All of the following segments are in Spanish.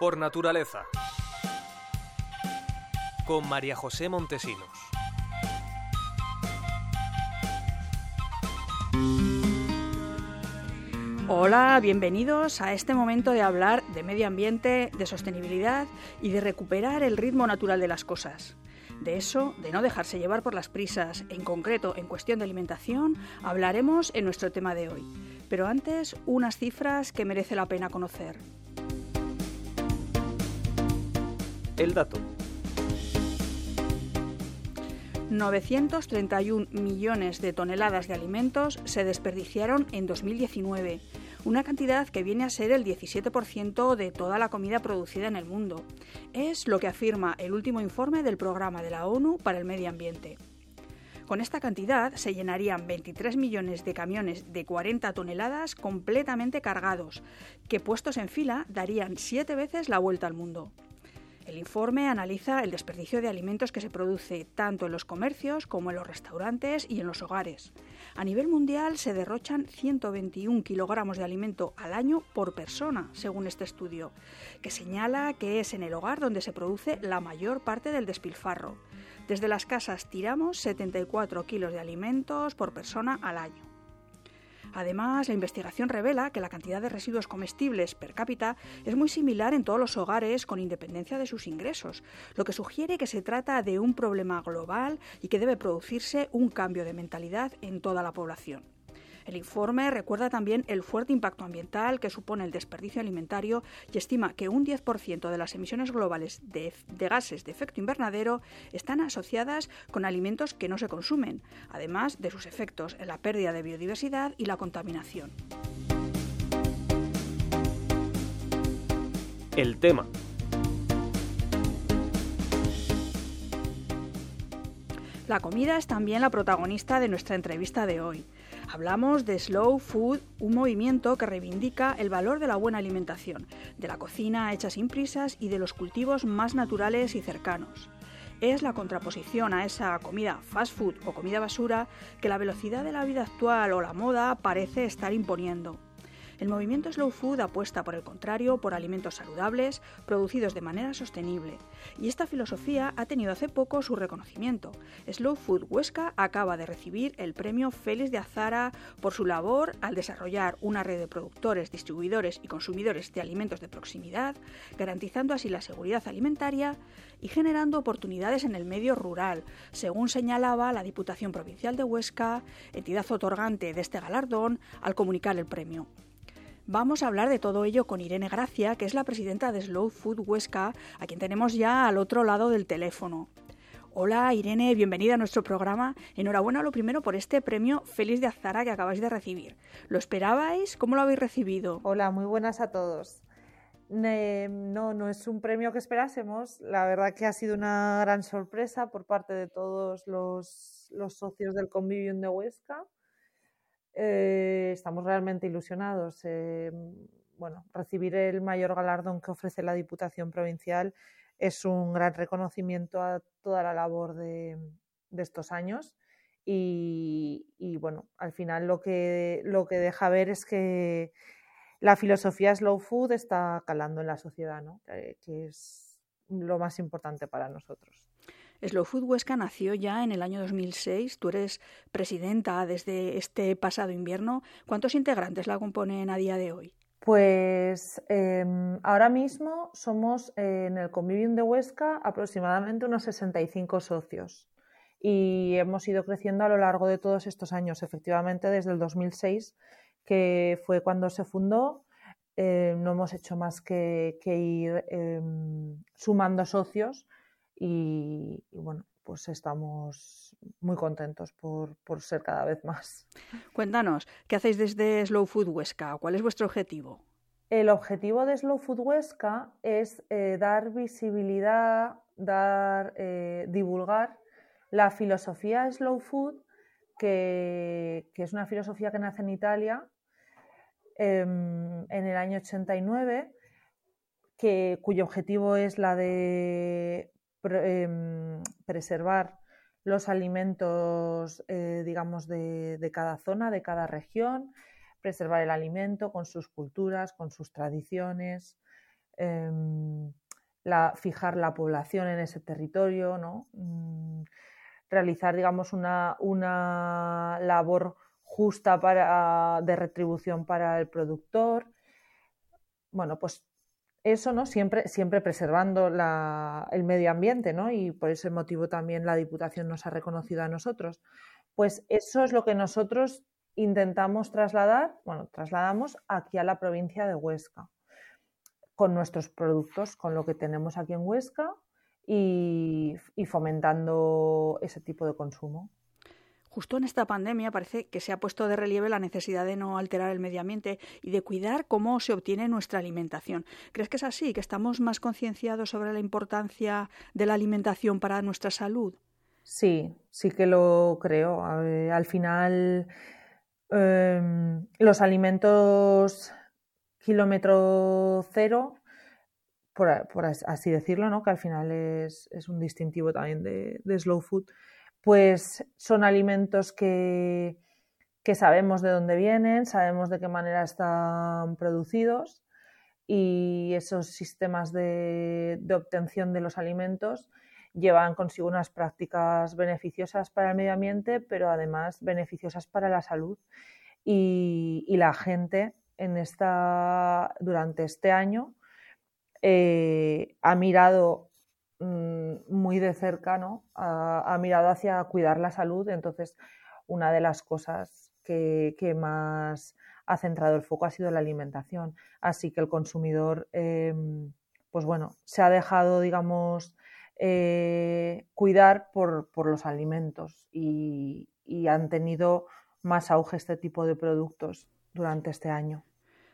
por naturaleza. Con María José Montesinos. Hola, bienvenidos a este momento de hablar de medio ambiente, de sostenibilidad y de recuperar el ritmo natural de las cosas. De eso, de no dejarse llevar por las prisas, en concreto en cuestión de alimentación, hablaremos en nuestro tema de hoy. Pero antes, unas cifras que merece la pena conocer. El dato. 931 millones de toneladas de alimentos se desperdiciaron en 2019, una cantidad que viene a ser el 17% de toda la comida producida en el mundo. Es lo que afirma el último informe del Programa de la ONU para el Medio Ambiente. Con esta cantidad se llenarían 23 millones de camiones de 40 toneladas completamente cargados, que puestos en fila darían siete veces la vuelta al mundo. El informe analiza el desperdicio de alimentos que se produce tanto en los comercios como en los restaurantes y en los hogares. A nivel mundial se derrochan 121 kilogramos de alimento al año por persona, según este estudio, que señala que es en el hogar donde se produce la mayor parte del despilfarro. Desde las casas tiramos 74 kilos de alimentos por persona al año. Además, la investigación revela que la cantidad de residuos comestibles per cápita es muy similar en todos los hogares con independencia de sus ingresos, lo que sugiere que se trata de un problema global y que debe producirse un cambio de mentalidad en toda la población. El informe recuerda también el fuerte impacto ambiental que supone el desperdicio alimentario y estima que un 10% de las emisiones globales de, gases de efecto invernadero están asociadas con alimentos que no se consumen, además de sus efectos en la pérdida de biodiversidad y la contaminación. El tema. La comida es también la protagonista de nuestra entrevista de hoy. Hablamos de Slow Food, un movimiento que reivindica el valor de la buena alimentación, de la cocina hecha sin prisas y de los cultivos más naturales y cercanos. Es la contraposición a esa comida fast food o comida basura que la velocidad de la vida actual o la moda parece estar imponiendo. El movimiento Slow Food apuesta, por el contrario, por alimentos saludables, producidos de manera sostenible, y esta filosofía ha tenido hace poco su reconocimiento. Slow Food Huesca acaba de recibir el premio Félix de Azara por su labor al desarrollar una red de productores, distribuidores y consumidores de alimentos de proximidad, garantizando así la seguridad alimentaria y generando oportunidades en el medio rural, según señalaba la Diputación Provincial de Huesca, entidad otorgante de este galardón, al comunicar el premio. Vamos a hablar de todo ello con Irene Gracia, que es la presidenta de Slow Food Huesca, a quien tenemos ya al otro lado del teléfono. Hola Irene, bienvenida a nuestro programa. Enhorabuena lo primero por este premio Feliz de Azara que acabáis de recibir. ¿Lo esperabais? ¿Cómo lo habéis recibido? Hola, muy buenas a todos. no, no es un premio que esperásemos. La verdad que ha sido una gran sorpresa por parte de todos los, los socios del Convivium de Huesca eh, estamos realmente ilusionados. Eh, bueno, recibir el mayor galardón que ofrece la Diputación Provincial es un gran reconocimiento a toda la labor de, estos años. Y, bueno, al final lo que, lo que deja ver es que la filosofía slow food está calando en la sociedad, ¿no? que es lo más importante para nosotros. Slow Food Huesca nació ya en el año 2006. Tú eres presidenta desde este pasado invierno. ¿Cuántos integrantes la componen a día de hoy? Pues em, ahora mismo somos en el Convivium de Huesca aproximadamente unos 65 socios y hemos ido creciendo a lo largo de todos estos años, efectivamente desde el 2006, que fue cuando se fundó. Eh, no hemos hecho más que, ir em, sumando socios y, bueno, pues estamos muy contentos por, ser cada vez más. Cuéntanos, ¿qué hacéis desde Slow Food Huesca? ¿Cuál es vuestro objetivo? El objetivo de Slow Food Huesca es eh, dar visibilidad, dar, eh, divulgar la filosofía Slow Food, que, es una filosofía que nace en Italia em, en el año 89, que, cuyo objetivo es la de Em, preservar los alimentos, eh, digamos, de, cada zona, de cada región, preservar el alimento con sus culturas, con sus tradiciones, em, fijar la población en ese territorio, ¿no? Mm, realizar, digamos, una, una labor justa para, de retribución para el productor. Bueno, pues eso, ¿no? Siempre, siempre preservando el medio ambiente, ¿no? Y por ese motivo también la Diputación nos ha reconocido a nosotros. Pues eso es lo que nosotros intentamos trasladar, bueno, trasladamos aquí a la provincia de Huesca, con nuestros productos, con lo que tenemos aquí en Huesca y fomentando ese tipo de consumo. Justo en esta pandemia parece que se ha puesto de relieve la necesidad de no alterar el medio ambiente y de cuidar cómo se obtiene nuestra alimentación. ¿Crees que es así? ¿Que estamos más concienciados sobre la importancia de la alimentación para nuestra salud? Sí, sí que lo creo. al final, em, los alimentos kilómetro cero, por, así decirlo, ¿no? que al final es, un distintivo también de slow food, pues son alimentos que, sabemos de dónde vienen, sabemos de qué manera están producidos y esos sistemas de, obtención de los alimentos llevan consigo unas prácticas beneficiosas para el medio ambiente, pero además beneficiosas para la salud. Y, la gente en esta, durante este año eh, ha mirado Mm, muy de cerca, ¿no? Ha, mirado hacia cuidar la salud. Entonces, una de las cosas que, más ha centrado el foco ha sido la alimentación. Así que el consumidor, em, pues bueno, se ha dejado, digamos, eh, cuidar por, los alimentos y han tenido más auge este tipo de productos durante este año.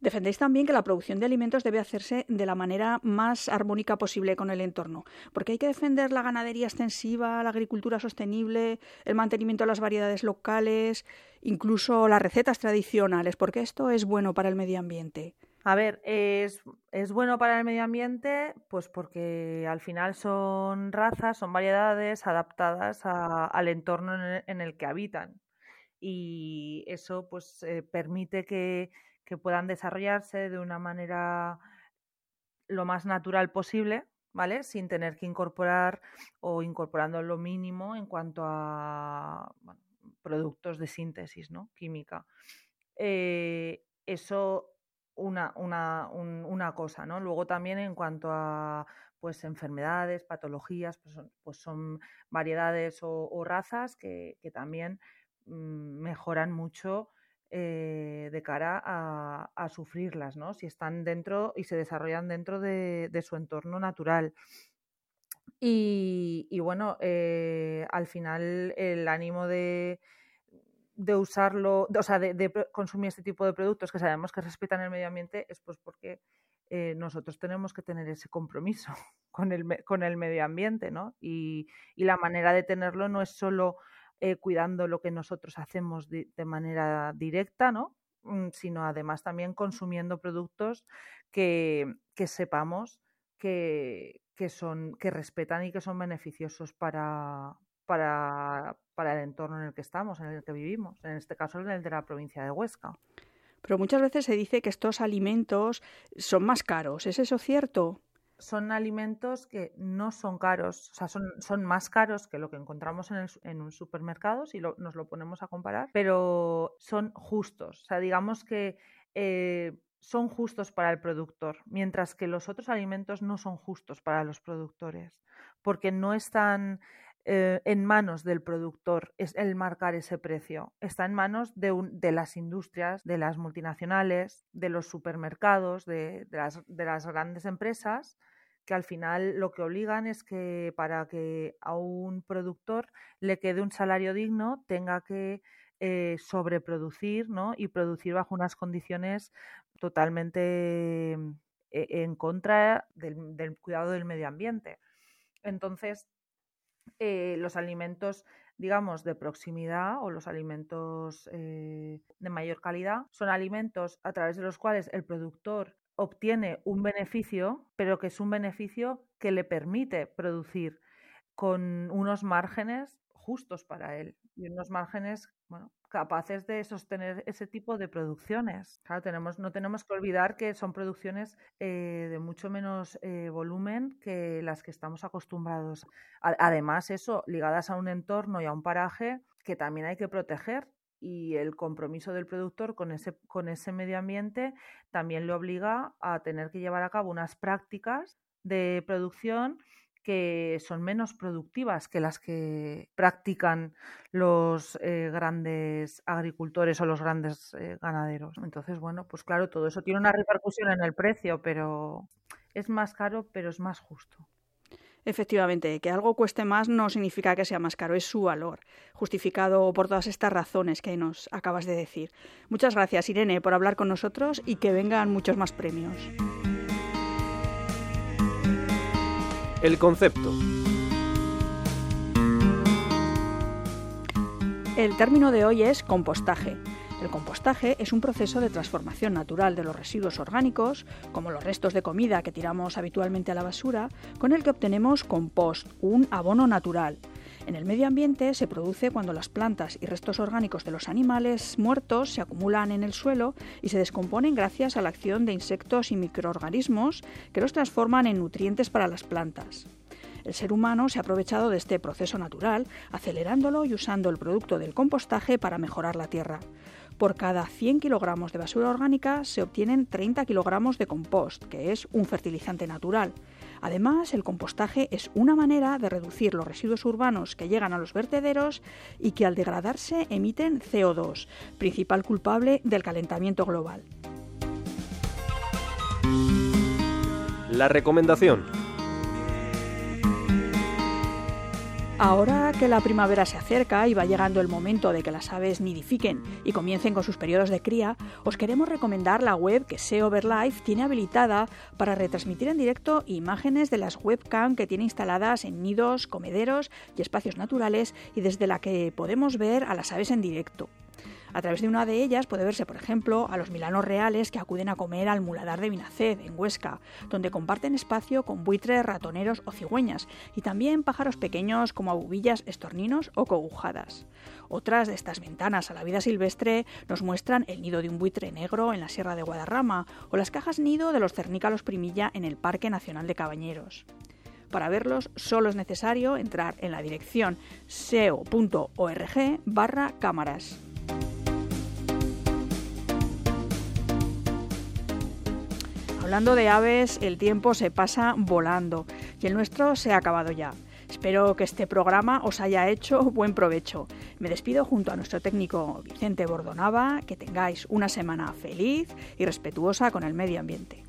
Defendéis también que la producción de alimentos debe hacerse de la manera más armónica posible con el entorno, porque hay que defender la ganadería extensiva, la agricultura sostenible, el mantenimiento de las variedades locales, incluso las recetas tradicionales, porque esto es bueno para el medio ambiente. A ver, es, bueno para el medio ambiente, pues porque al final son razas, son variedades adaptadas al entorno en el, que habitan. Y eso pues eh, permite que, que puedan desarrollarse de una manera lo más natural posible, ¿vale? Sin tener que incorporar o incorporando lo mínimo en cuanto a productos de síntesis, ¿no? Química. Eh, eso una, una, una, cosa, ¿no? Luego también en cuanto a pues enfermedades, patologías, pues son, pues variedades o, razas que, que también mm, mejoran mucho eh, de cara a, sufrirlas, ¿no? Si están dentro y se desarrollan dentro de, su entorno natural. Y, bueno, eh, al final el ánimo de, de usarlo, o sea, de, consumir este tipo de productos que sabemos que respetan el medio ambiente es pues porque eh, nosotros tenemos que tener ese compromiso con el, con el medio ambiente, ¿no? Y, y, la manera de tenerlo no es solo eh, cuidando lo que nosotros hacemos de, manera directa, ¿no? Mm, sino además también consumiendo productos que, sepamos que, son, que respetan y que son beneficiosos para, para, para, el entorno en el que estamos, en el que vivimos, en este caso en el de la provincia de Huesca. Pero muchas veces se dice que estos alimentos son más caros. ¿Es eso cierto? Son alimentos que no son caros, o sea, son, son más caros que lo que encontramos en, en un supermercado, si nos lo ponemos a comparar, pero son justos. O sea, digamos que eh, son justos para el productor, mientras que los otros alimentos no son justos para los productores, porque no están eh, en manos del productor es el marcar ese precio. Está en manos de, de las industrias, de las multinacionales, de los supermercados, de, las, de las grandes empresas que al final lo que obligan es que para que a un productor le quede un salario digno tenga que eh, sobreproducir ¿no? y producir bajo unas condiciones totalmente mm, e, en contra del, cuidado del medio ambiente. Entonces, eh, los alimentos, digamos, de proximidad o los alimentos eh, de mayor calidad son alimentos a través de los cuales el productor obtiene un beneficio, pero que es un beneficio que le permite producir con unos márgenes justos para él y unos márgenes bueno, capaces de sostener ese tipo de producciones. Claro, tenemos, no tenemos que olvidar que son producciones eh, de mucho menos eh, volumen que las que estamos acostumbrados. además, eso, ligadas a un entorno y a un paraje que también hay que proteger y el compromiso del productor con ese, con ese medio ambiente también le obliga a tener que llevar a cabo unas prácticas de producción que son menos productivas que las que practican los eh, grandes agricultores o los grandes eh, ganaderos. Entonces, bueno, pues claro, todo eso tiene una repercusión en el precio, pero es más caro, pero es más justo. Efectivamente, que algo cueste más no significa que sea más caro, es su valor, justificado por todas estas razones que nos acabas de decir. Muchas gracias, Irene, por hablar con nosotros y que vengan muchos más premios. El concepto. El término de hoy es compostaje. El compostaje es un proceso de transformación natural de los residuos orgánicos, como los restos de comida que tiramos habitualmente a la basura, con el que obtenemos compost, un abono natural. En el medio ambiente se produce cuando las plantas y restos orgánicos de los animales muertos se acumulan en el suelo y se descomponen gracias a la acción de insectos y microorganismos que los transforman en nutrientes para las plantas. El ser humano se ha aprovechado de este proceso natural, acelerándolo y usando el producto del compostaje para mejorar la tierra. Por cada 100 kilogramos de basura orgánica se obtienen 30 kilogramos de compost, que es un fertilizante natural. Además, el compostaje es una manera de reducir los residuos urbanos que llegan a los vertederos y que al degradarse emiten CO2, principal culpable del calentamiento global. La recomendación. Ahora que la primavera se acerca y va llegando el momento de que las aves nidifiquen y comiencen con sus periodos de cría, os queremos recomendar la web que SEOverlife tiene habilitada para retransmitir en directo imágenes de las webcam que tiene instaladas en nidos, comederos y espacios naturales y desde la que podemos ver a las aves en directo. A través de una de ellas puede verse, por ejemplo, a los milanos reales que acuden a comer al muladar de Vinaced, en Huesca, donde comparten espacio con buitres, ratoneros o cigüeñas, y también pájaros pequeños como abubillas, estorninos o cogujadas. Otras de estas ventanas a la vida silvestre nos muestran el nido de un buitre negro en la Sierra de Guadarrama o las cajas nido de los cernícalos primilla en el Parque Nacional de Cabañeros. Para verlos solo es necesario entrar en la dirección seo.org barra cámaras. Hablando de aves, el tiempo se pasa volando y el nuestro se ha acabado ya. Espero que este programa os haya hecho buen provecho. Me despido junto a nuestro técnico Vicente Bordonava. Que tengáis una semana feliz y respetuosa con el medio ambiente.